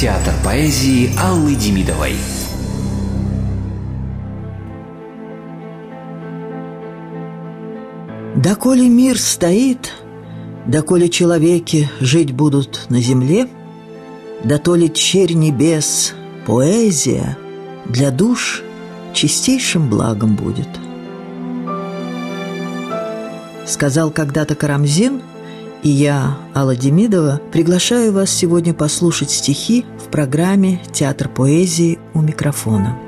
Театр поэзии Аллы Демидовой. Доколе мир стоит, доколе человеки жить будут на земле, да то ли черь небес, поэзия для душ чистейшим благом будет. Сказал когда-то Карамзин, и я, Алла Демидова, приглашаю вас сегодня послушать стихи в программе «Театр поэзии» у микрофона.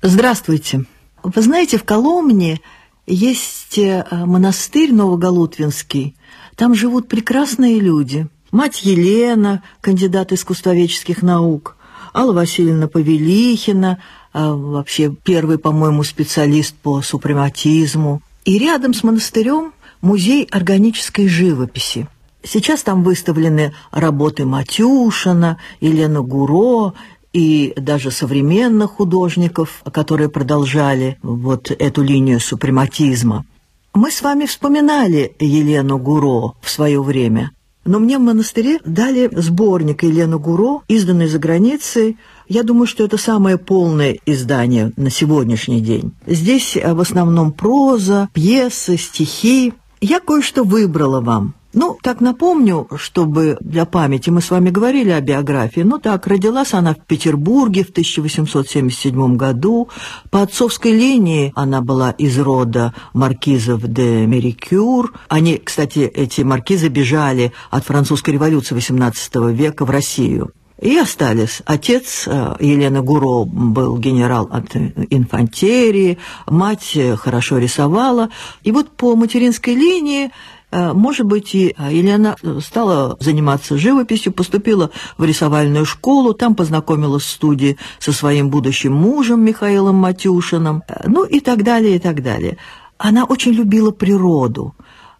Здравствуйте. Вы знаете, в Коломне есть э, монастырь Новоголутвинский. Там живут прекрасные люди. Мать Елена, кандидат искусствоведческих наук, Алла Васильевна Павелихина, э, вообще первый, по-моему, специалист по супрематизму. И рядом с монастырем музей органической живописи. Сейчас там выставлены работы Матюшина, Елены Гуро и даже современных художников, которые продолжали вот эту линию супрематизма. Мы с вами вспоминали Елену Гуро в свое время, но мне в монастыре дали сборник Елены Гуро, изданный за границей. Я думаю, что это самое полное издание на сегодняшний день. Здесь в основном проза, пьесы, стихи. Я кое-что выбрала вам. Ну, так напомню, чтобы для памяти мы с вами говорили о биографии. Ну так, родилась она в Петербурге в 1877 году. По отцовской линии она была из рода маркизов де Мерикюр. Они, кстати, эти маркизы бежали от французской революции XVIII века в Россию. И остались. Отец э, Елены Гуро был генерал от инфантерии, мать хорошо рисовала. И вот по материнской линии Э, может быть, и Елена э, стала заниматься живописью, поступила в рисовальную школу, там познакомилась в студии со своим будущим мужем Михаилом Матюшиным, э, ну и так далее, и так далее. Она очень любила природу,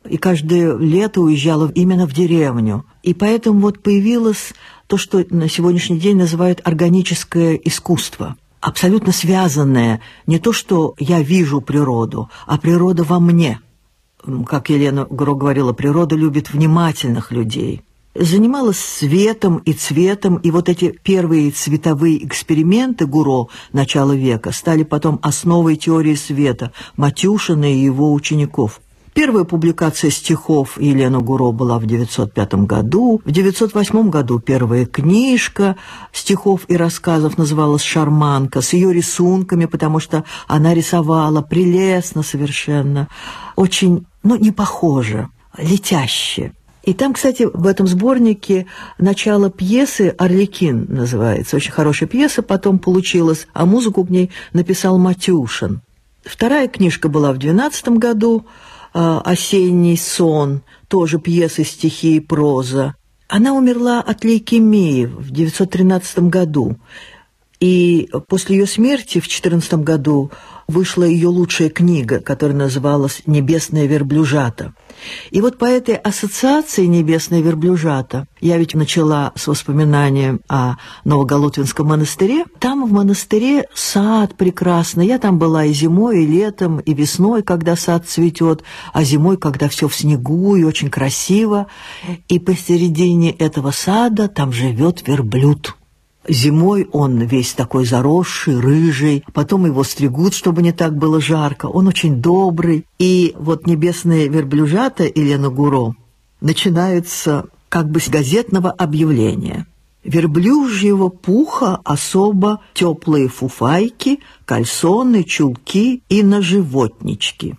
и каждое лето уезжала именно в деревню. И поэтому вот появилось то, что на сегодняшний день называют органическое искусство – абсолютно связанное не то, что я вижу природу, а природа во мне – как Елена Гро говорила, природа любит внимательных людей. Занималась светом и цветом, и вот эти первые цветовые эксперименты Гуро начала века стали потом основой теории света Матюшина и его учеников. Первая публикация стихов Елены Гуро была в 905 году. В 908 году первая книжка стихов и рассказов называлась «Шарманка» с ее рисунками, потому что она рисовала прелестно совершенно, очень ну, не похоже, летяще. И там, кстати, в этом сборнике начало пьесы «Орликин» называется. Очень хорошая пьеса потом получилась, а музыку к ней написал Матюшин. Вторая книжка была в 12 году а, «Осенний сон», тоже пьесы, стихи и проза. Она умерла от лейкемии в 913 году. И после ее смерти в 14 году вышла ее лучшая книга, которая называлась «Небесная верблюжата». И вот по этой ассоциации «Небесная верблюжата» я ведь начала с воспоминанием о Новоголутвинском монастыре. Там в монастыре сад прекрасный. Я там была и зимой, и летом, и весной, когда сад цветет, а зимой, когда все в снегу и очень красиво. И посередине этого сада там живет верблюд. Зимой он весь такой заросший, рыжий, потом его стригут, чтобы не так было жарко. Он очень добрый. И вот небесные верблюжата Елена Гуро начинаются как бы с газетного объявления. Верблюжьего пуха особо теплые фуфайки, кальсоны, чулки и наживотнички.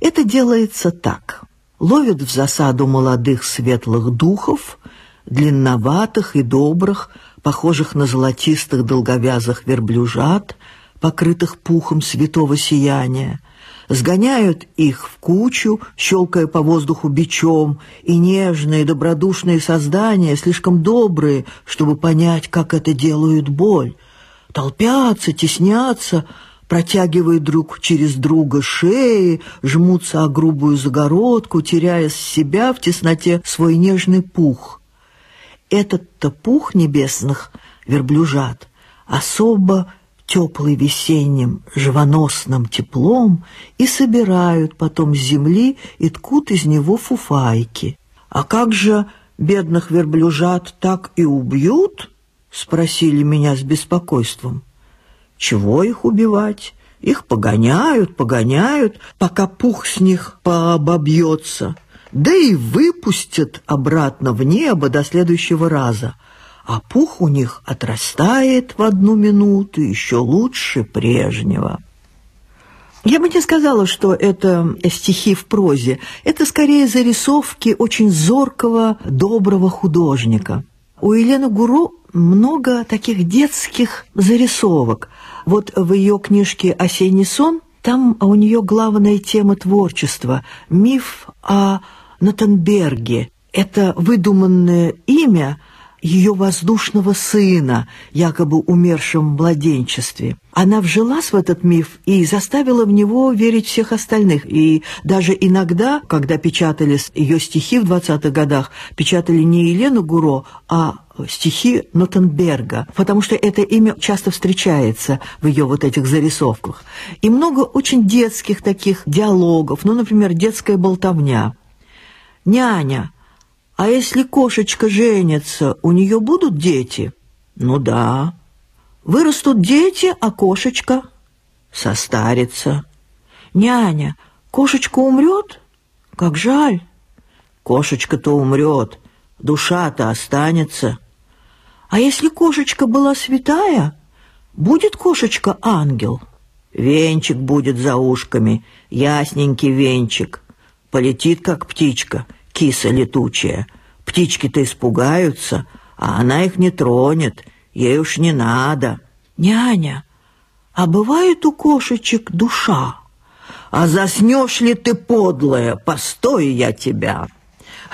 Это делается так. Ловят в засаду молодых светлых духов, длинноватых и добрых, похожих на золотистых долговязых верблюжат, покрытых пухом святого сияния, сгоняют их в кучу, щелкая по воздуху бичом, и нежные, добродушные создания, слишком добрые, чтобы понять, как это делают боль, толпятся, теснятся, протягивают друг через друга шеи, жмутся о грубую загородку, теряя с себя в тесноте свой нежный пух. Этот-то пух небесных верблюжат особо теплый весенним живоносным теплом и собирают потом с земли и ткут из него фуфайки. А как же бедных верблюжат так и убьют? Спросили меня с беспокойством. Чего их убивать? Их погоняют, погоняют, пока пух с них пообобьется. Да и выпустят обратно в небо до следующего раза. А пух у них отрастает в одну минуту еще лучше прежнего. Я бы не сказала, что это стихи в прозе. Это скорее зарисовки очень зоркого, доброго художника. У Елены Гуру много таких детских зарисовок. Вот в ее книжке «Осенний сон» там у нее главная тема творчества – миф о Натанберге. Это выдуманное имя ее воздушного сына, якобы умершим в младенчестве. Она вжилась в этот миф и заставила в него верить всех остальных. И даже иногда, когда печатались ее стихи в 20-х годах, печатали не Елену Гуро, а стихи Нотенберга, потому что это имя часто встречается в ее вот этих зарисовках. И много очень детских таких диалогов, ну, например, детская болтовня. «Няня, а если кошечка женится, у нее будут дети?» «Ну да». «Вырастут дети, а кошечка?» «Состарится». «Няня, кошечка умрет?» «Как жаль». «Кошечка-то умрет, душа-то останется». А если кошечка была святая, будет кошечка ангел? Венчик будет за ушками, ясненький венчик. Полетит, как птичка, киса летучая. Птички-то испугаются, а она их не тронет, ей уж не надо. Няня, а бывает у кошечек душа? А заснешь ли ты, подлая, постой я тебя!»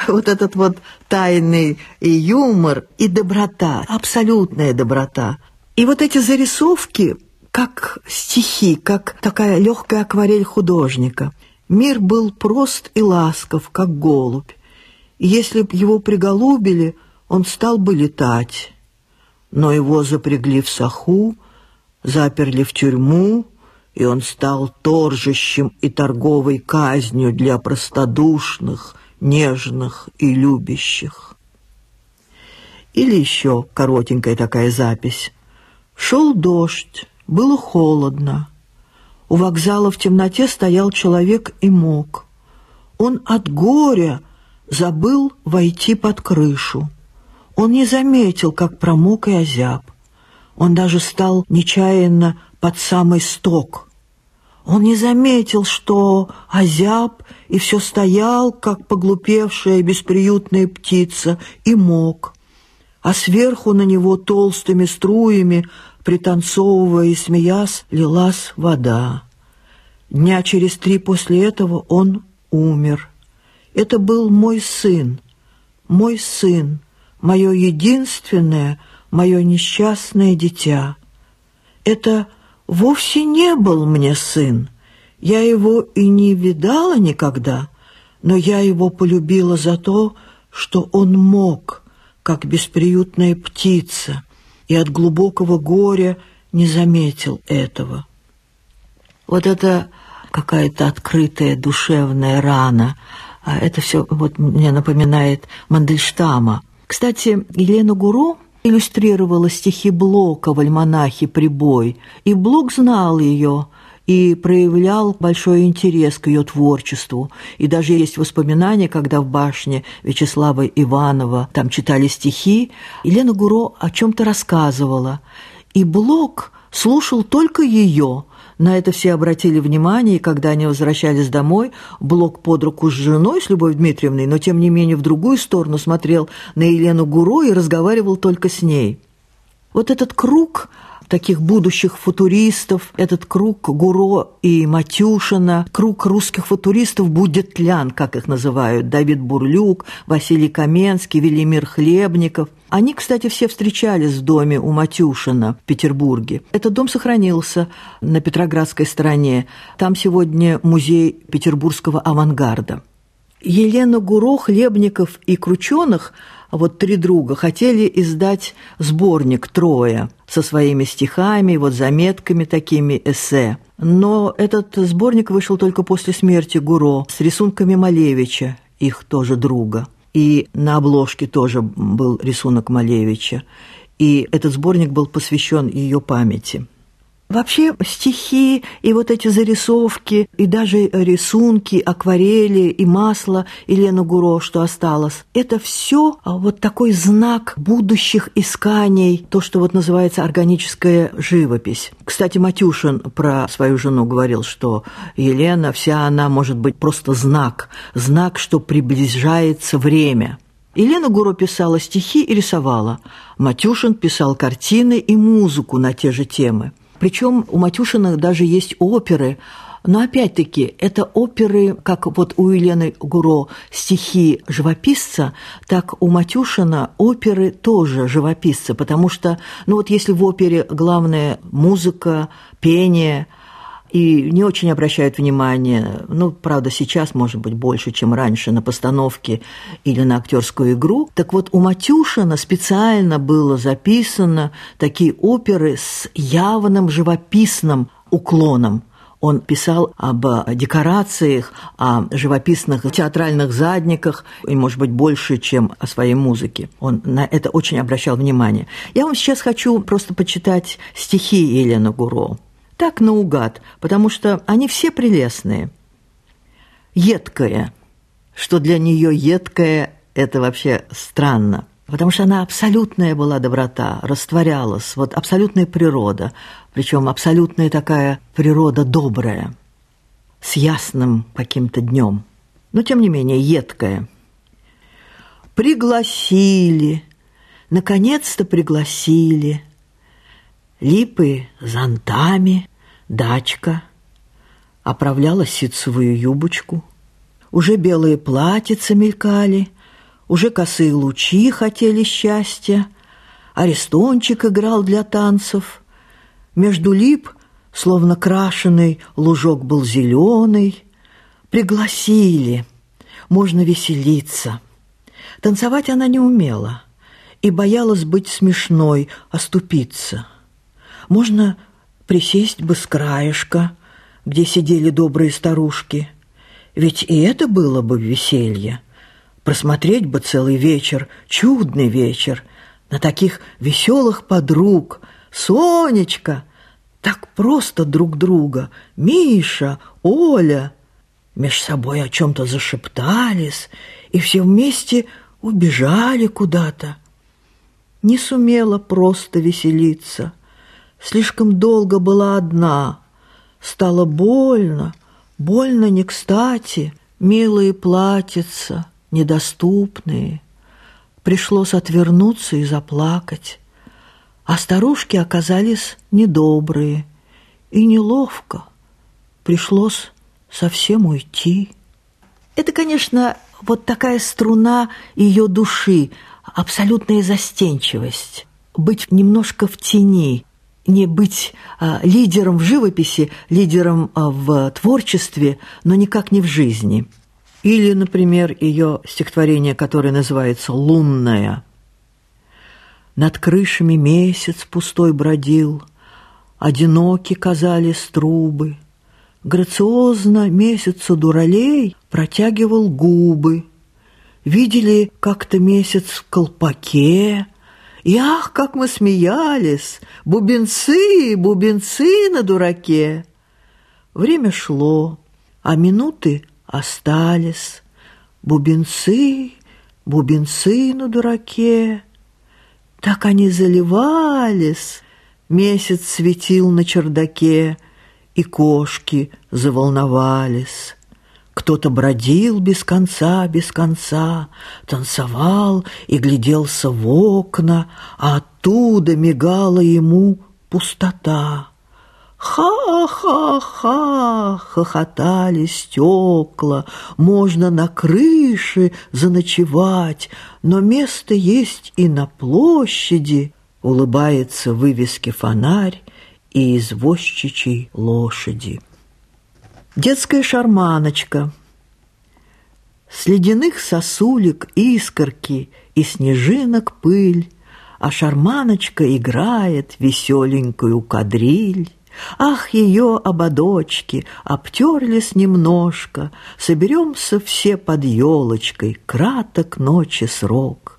вот этот вот тайный и юмор, и доброта, абсолютная доброта. И вот эти зарисовки, как стихи, как такая легкая акварель художника. Мир был прост и ласков, как голубь. И если б его приголубили, он стал бы летать. Но его запрягли в саху, заперли в тюрьму, и он стал торжищем и торговой казнью для простодушных, нежных и любящих. Или еще коротенькая такая запись. Шел дождь, было холодно. У вокзала в темноте стоял человек и мог. Он от горя забыл войти под крышу. Он не заметил, как промок и озяб. Он даже стал нечаянно под самый сток. Он не заметил, что озяб и все стоял, как поглупевшая бесприютная птица, и мог. А сверху на него толстыми струями, пританцовывая и смеясь, лилась вода. Дня через три после этого он умер. Это был мой сын, мой сын, мое единственное, мое несчастное дитя. Это вовсе не был мне сын. Я его и не видала никогда, но я его полюбила за то, что он мог, как бесприютная птица, и от глубокого горя не заметил этого. Вот это какая-то открытая душевная рана. А это все вот мне напоминает Мандельштама. Кстати, Елена Гуру иллюстрировала стихи Блока в альманахе «Прибой», и Блок знал ее – и проявлял большой интерес к ее творчеству. И даже есть воспоминания, когда в башне Вячеслава Иванова там читали стихи, Елена Гуро о чем-то рассказывала. И Блок слушал только ее. На это все обратили внимание, и когда они возвращались домой, Блок под руку с женой, с Любовью Дмитриевной, но тем не менее в другую сторону смотрел на Елену Гуро и разговаривал только с ней. Вот этот круг таких будущих футуристов, этот круг Гуро и Матюшина, круг русских футуристов будет лян, как их называют, Давид Бурлюк, Василий Каменский, Велимир Хлебников. Они, кстати, все встречались в доме у Матюшина в Петербурге. Этот дом сохранился на Петроградской стороне. Там сегодня музей петербургского авангарда. Елена Гуро, Хлебников и Крученых, вот три друга, хотели издать сборник «Трое» со своими стихами, вот заметками такими, эссе. Но этот сборник вышел только после смерти Гуро с рисунками Малевича, их тоже друга. И на обложке тоже был рисунок Малевича. И этот сборник был посвящен ее памяти. Вообще стихи и вот эти зарисовки, и даже рисунки, акварели и масло Елены Гуро, что осталось, это все а, вот такой знак будущих исканий, то, что вот называется органическая живопись. Кстати, Матюшин про свою жену говорил, что Елена, вся она может быть просто знак, знак, что приближается время. Елена Гуро писала стихи и рисовала. Матюшин писал картины и музыку на те же темы. Причем у Матюшина даже есть оперы, но опять-таки, это оперы, как вот у Елены Гуро стихи живописца, так у Матюшина оперы тоже живописца, потому что, ну вот если в опере главная музыка, пение – и не очень обращают внимание, ну, правда, сейчас, может быть, больше, чем раньше, на постановки или на актерскую игру. Так вот, у Матюшина специально было записано такие оперы с явным живописным уклоном. Он писал об декорациях, о живописных театральных задниках, и, может быть, больше, чем о своей музыке. Он на это очень обращал внимание. Я вам сейчас хочу просто почитать стихи Елены Гуро так наугад, потому что они все прелестные. Едкая, что для нее едкая – это вообще странно, потому что она абсолютная была доброта, растворялась, вот абсолютная природа, причем абсолютная такая природа добрая, с ясным каким-то днем, но тем не менее едкая. Пригласили, наконец-то пригласили – липы зонтами, дачка, оправляла ситцевую юбочку. Уже белые платьица мелькали, уже косые лучи хотели счастья, Арестончик играл для танцев. Между лип, словно крашеный, лужок был зеленый. Пригласили, можно веселиться. Танцевать она не умела и боялась быть смешной, оступиться. Можно присесть бы с краешка, где сидели добрые старушки. Ведь и это было бы веселье. Просмотреть бы целый вечер, чудный вечер, на таких веселых подруг. Сонечка! Так просто друг друга. Миша, Оля. Меж собой о чем-то зашептались, и все вместе убежали куда-то. Не сумела просто веселиться — Слишком долго была одна. Стало больно, больно не кстати. Милые платьица, недоступные. Пришлось отвернуться и заплакать. А старушки оказались недобрые. И неловко. Пришлось совсем уйти. Это, конечно, вот такая струна ее души, абсолютная застенчивость. Быть немножко в тени – не быть а, лидером в живописи, лидером а, в творчестве, но никак не в жизни. Или, например, ее стихотворение, которое называется «Лунная». Над крышами месяц пустой бродил, Одиноки казались трубы, Грациозно месяцу дуралей Протягивал губы. Видели как-то месяц в колпаке, и ах, как мы смеялись! Бубенцы, бубенцы на дураке! Время шло, а минуты остались. Бубенцы, бубенцы на дураке. Так они заливались. Месяц светил на чердаке, и кошки заволновались. Кто-то бродил без конца, без конца, танцевал и гляделся в окна, а оттуда мигала ему пустота. Ха-ха-ха! Хохотали стекла, можно на крыше заночевать, но место есть и на площади. Улыбается вывески фонарь и извозчичьей лошади. Детская шарманочка. С ледяных сосулек искорки и снежинок пыль, А шарманочка играет веселенькую кадриль. Ах, ее ободочки обтерлись немножко, Соберемся все под елочкой, краток ночи срок.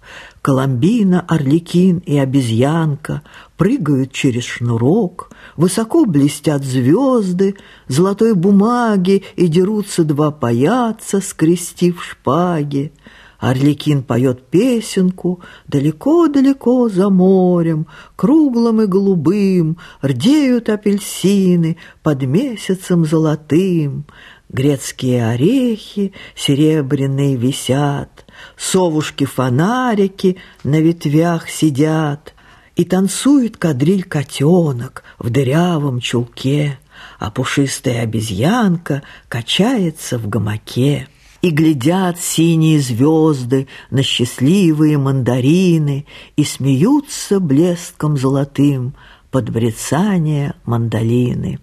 Коломбина, орликин и обезьянка Прыгают через шнурок, Высоко блестят звезды, Золотой бумаги И дерутся два паяца, скрестив шпаги. Орликин поет песенку Далеко-далеко за морем, Круглым и голубым Рдеют апельсины Под месяцем золотым. Грецкие орехи серебряные висят, Совушки-фонарики на ветвях сидят, И танцует кадриль-котенок в дырявом чулке, А пушистая обезьянка качается в гамаке. И глядят синие звезды на счастливые мандарины И смеются блеском золотым под брецание мандолины.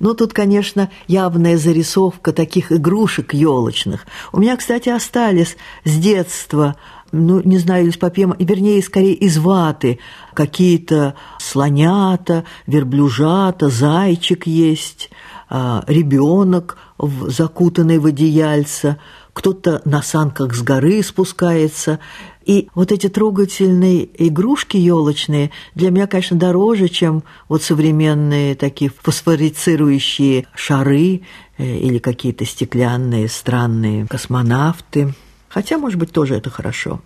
Ну, тут, конечно, явная зарисовка таких игрушек елочных. У меня, кстати, остались с детства, ну, не знаю, из папьема, вернее, скорее из ваты, какие-то слонята, верблюжата, зайчик есть, а, ребенок, закутанный в одеяльце, кто-то на санках с горы спускается. И вот эти трогательные игрушки елочные для меня, конечно, дороже, чем вот современные такие фосфорицирующие шары э, или какие-то стеклянные странные космонавты. Хотя, может быть, тоже это хорошо.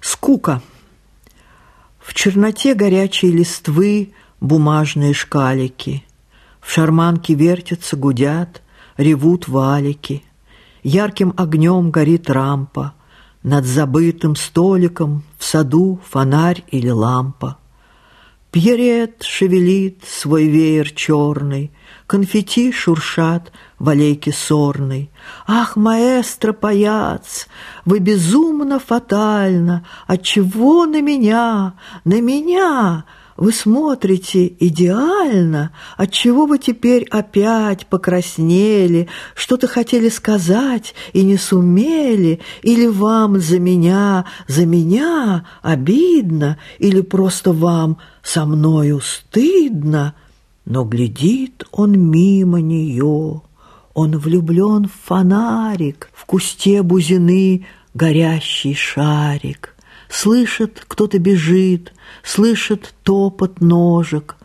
Скука. В черноте горячей листвы бумажные шкалики. В шарманке вертятся, гудят, ревут валики – Ярким огнем горит рампа, Над забытым столиком В саду фонарь или лампа. Пьерет шевелит свой веер черный, Конфетти шуршат в аллейке сорной. Ах, маэстро паяц, вы безумно фатально, Отчего на меня, на меня вы смотрите идеально, отчего вы теперь опять покраснели, что-то хотели сказать и не сумели, или вам за меня, за меня обидно, или просто вам со мною стыдно. Но глядит он мимо нее, он влюблен в фонарик, в кусте бузины горящий шарик. Слышит, кто-то бежит, слышит топот ножек,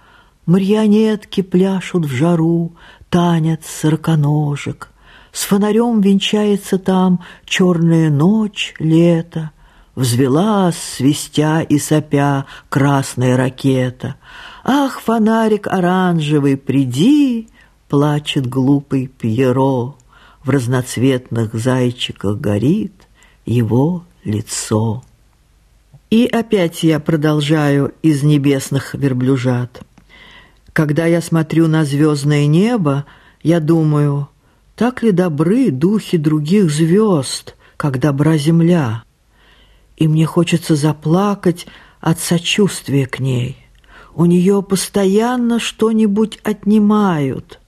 Марионетки пляшут в жару, танец сороконожек. С фонарем венчается там черная ночь, лето, Взвела, свистя и сопя, красная ракета. Ах, фонарик оранжевый, приди, Плачет глупый Пьеро, В разноцветных зайчиках горит его лицо. И опять я продолжаю из небесных верблюжат. Когда я смотрю на звездное небо, я думаю, так ли добры духи других звезд, как добра земля? И мне хочется заплакать от сочувствия к ней. У нее постоянно что-нибудь отнимают.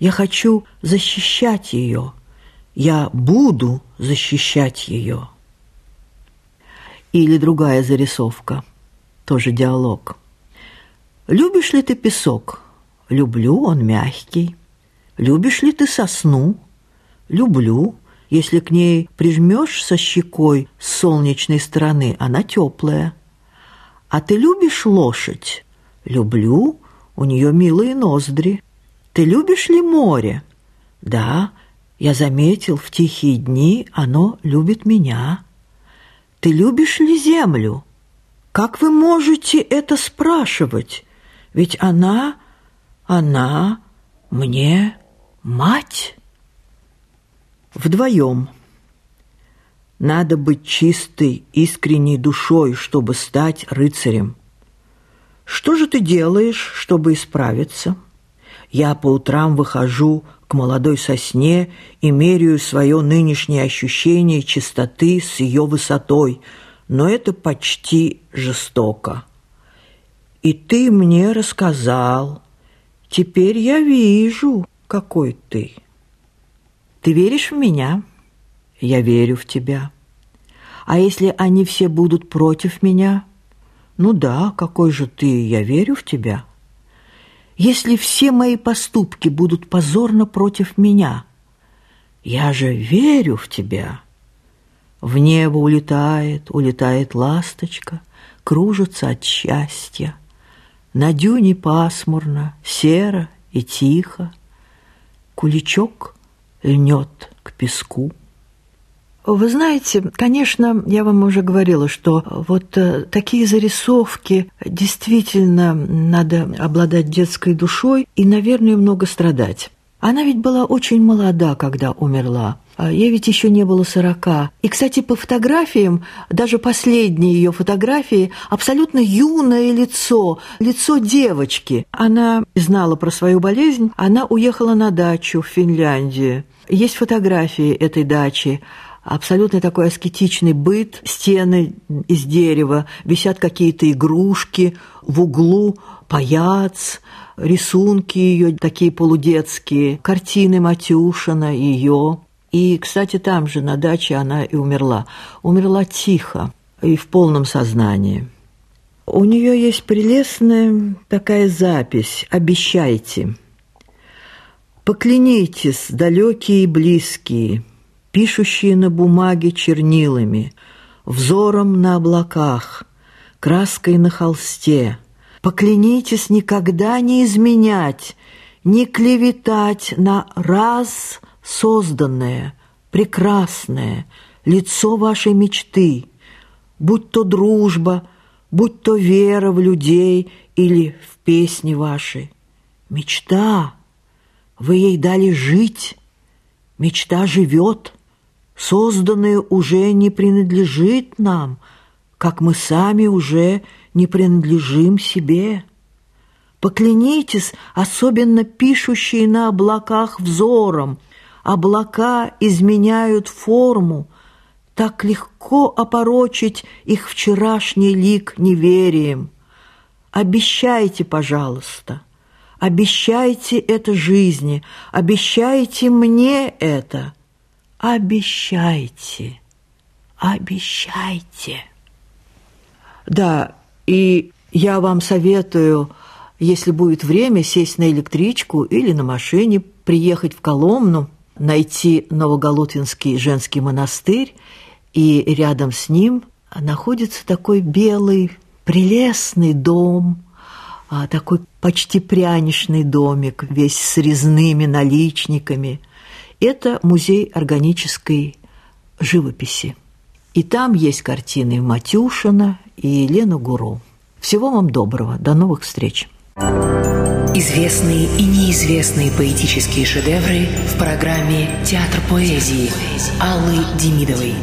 Я хочу защищать ее. Я буду защищать ее. Или другая зарисовка, тоже диалог. «Любишь ли ты песок?» «Люблю, он мягкий». «Любишь ли ты сосну?» «Люблю. Если к ней прижмешь со щекой с солнечной стороны, она теплая». «А ты любишь лошадь?» «Люблю, у нее милые ноздри». «Ты любишь ли море?» «Да, я заметил, в тихие дни оно любит меня». Ты любишь ли землю? Как вы можете это спрашивать? Ведь она, она мне мать. Вдвоем. Надо быть чистой, искренней душой, чтобы стать рыцарем. Что же ты делаешь, чтобы исправиться? Я по утрам выхожу к молодой сосне и меряю свое нынешнее ощущение чистоты с ее высотой, но это почти жестоко. И ты мне рассказал. Теперь я вижу, какой ты. Ты веришь в меня? я верю в тебя. А если они все будут против меня? Ну да, какой же ты, я верю в тебя. Если все мои поступки будут позорно против меня, я же верю в тебя. В небо улетает, улетает ласточка, кружится от счастья. На дюне пасмурно, серо и тихо. Куличок льнет к песку. Вы знаете, конечно, я вам уже говорила, что вот э, такие зарисовки действительно надо обладать детской душой и, наверное, много страдать. Она ведь была очень молода, когда умерла. А ей ведь еще не было сорока. И, кстати, по фотографиям, даже последние ее фотографии, абсолютно юное лицо, лицо девочки. Она знала про свою болезнь, она уехала на дачу в Финляндию. Есть фотографии этой дачи абсолютно такой аскетичный быт, стены из дерева, висят какие-то игрушки, в углу паяц, рисунки ее такие полудетские, картины Матюшина, ее. И, кстати, там же, на даче, она и умерла. Умерла тихо и в полном сознании. У нее есть прелестная такая запись «Обещайте». «Поклянитесь, далекие и близкие, пишущие на бумаге чернилами, взором на облаках, краской на холсте. Поклянитесь никогда не изменять, не клеветать на раз созданное, прекрасное, лицо вашей мечты, будь то дружба, будь то вера в людей или в песни ваши. Мечта, вы ей дали жить, мечта живет созданное уже не принадлежит нам, как мы сами уже не принадлежим себе. Поклянитесь, особенно пишущие на облаках взором, облака изменяют форму, так легко опорочить их вчерашний лик неверием. Обещайте, пожалуйста, обещайте это жизни, обещайте мне это — Обещайте, обещайте. Да, и я вам советую, если будет время, сесть на электричку или на машине, приехать в Коломну, найти Новоголутвинский женский монастырь, и рядом с ним находится такой белый, прелестный дом, а, такой почти пряничный домик, весь с резными наличниками – это музей органической живописи. И там есть картины Матюшина и Елены Гуру. Всего вам доброго. До новых встреч. Известные и неизвестные поэтические шедевры в программе «Театр поэзии» Аллы Демидовой.